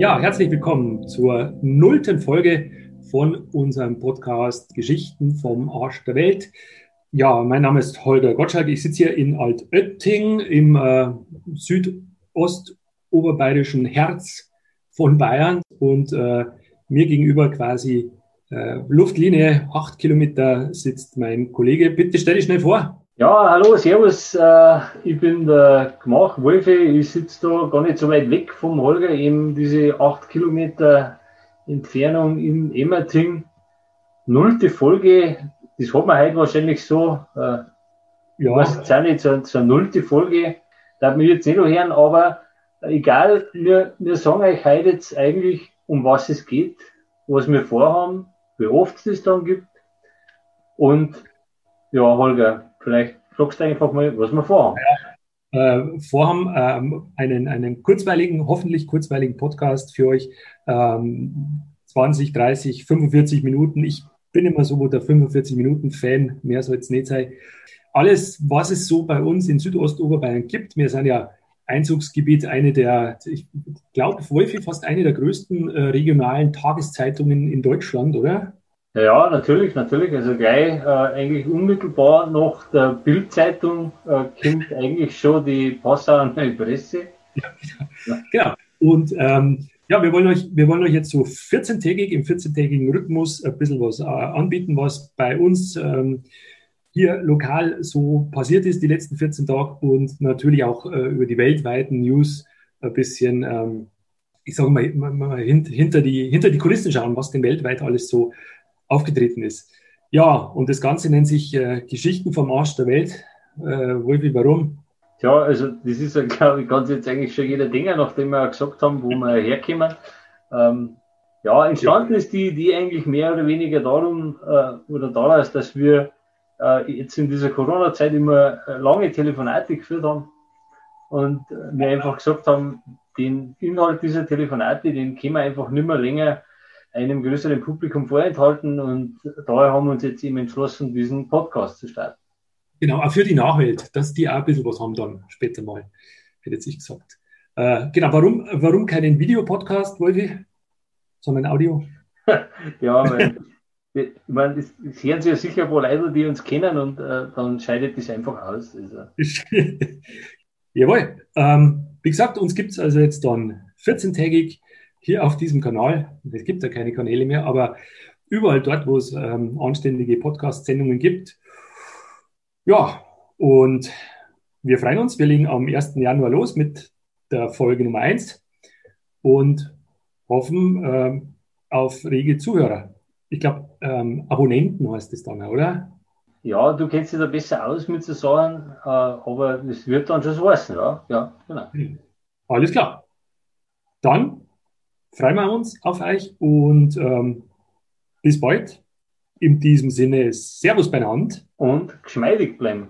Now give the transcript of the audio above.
Ja, herzlich willkommen zur nullten Folge von unserem Podcast Geschichten vom Arsch der Welt. Ja, mein Name ist Holger Gottschalk. Ich sitze hier in Altötting im äh, südostoberbayerischen Herz von Bayern und äh, mir gegenüber quasi äh, Luftlinie acht Kilometer sitzt mein Kollege. Bitte stell dich schnell vor. Ja, hallo, servus. Äh, ich bin der Gmach Wolfi. Ich sitze da gar nicht so weit weg vom Holger, eben diese acht Kilometer Entfernung in Emmerting. Nullte Folge, das hat man heute wahrscheinlich so. Äh, ja. Was jetzt auch nicht so, so eine nullte Folge, darf mich jetzt nicht noch hören, aber egal, wir, wir sagen euch heute jetzt eigentlich, um was es geht, was wir vorhaben, wie oft es das dann gibt. Und ja, Holger, Vielleicht fragst du einfach mal, was wir vorhaben. Ja, äh, vorhaben ähm, einen, einen kurzweiligen, hoffentlich kurzweiligen Podcast für euch. Ähm, 20, 30, 45 Minuten. Ich bin immer so der 45 Minuten Fan, mehr soll es nicht sein. Alles, was es so bei uns in Südostoberbayern gibt, wir sind ja Einzugsgebiet, eine der, ich glaube, Wolfi, fast eine der größten äh, regionalen Tageszeitungen in Deutschland, oder? Ja, natürlich, natürlich. Also gleich äh, eigentlich unmittelbar nach der Bildzeitung äh, kommt eigentlich schon die Passauer Presse. Ja, ja. Genau. Und ähm, ja, wir wollen euch, wir wollen euch jetzt so 14-tägig, im 14-tägigen Rhythmus ein bisschen was äh, anbieten, was bei uns ähm, hier lokal so passiert ist die letzten 14 Tage und natürlich auch äh, über die weltweiten News ein bisschen, ähm, ich sage mal, mal hinter, die, hinter die Kulissen schauen, was denn weltweit alles so aufgetreten ist. Ja, und das Ganze nennt sich äh, Geschichten vom Arsch der Welt. Äh, Wolfi, warum? Ja, also das ist glaube ich, ganz jetzt eigentlich schon jeder Dinge, nachdem wir gesagt haben, wo wir herkommen. Ähm, ja, entstanden ist die Idee eigentlich mehr oder weniger darum äh, oder daraus, dass wir äh, jetzt in dieser Corona-Zeit immer äh, lange Telefonate geführt haben und wir einfach gesagt haben, den Inhalt dieser Telefonate, den können wir einfach nicht mehr länger einem größeren Publikum vorenthalten und daher haben wir uns jetzt eben entschlossen, diesen Podcast zu starten. Genau, auch für die Nachwelt, dass die auch ein bisschen was haben dann später mal, hätte jetzt ich gesagt. Äh, genau, warum, warum keinen Videopodcast, Wolfi, sondern Audio? ja, weil, ich meine, das, das hören Sie ja sicher wohl Leute, die uns kennen und äh, dann scheidet das einfach aus. Also. Jawohl. Ähm, wie gesagt, uns gibt es also jetzt dann 14-tägig hier auf diesem Kanal, es gibt ja keine Kanäle mehr, aber überall dort, wo es ähm, anständige Podcast-Sendungen gibt. Ja, und wir freuen uns. Wir legen am 1. Januar los mit der Folge Nummer 1 und hoffen ähm, auf rege Zuhörer. Ich glaube, ähm, Abonnenten heißt es dann, oder? Ja, du kennst dich da besser aus mit so Sachen, äh, aber es wird dann schon so heißen, ja? Ja, genau. Alles klar. Dann freuen wir uns auf euch und ähm, bis bald. In diesem Sinne, Servus beieinander. Und geschmeidig bleiben.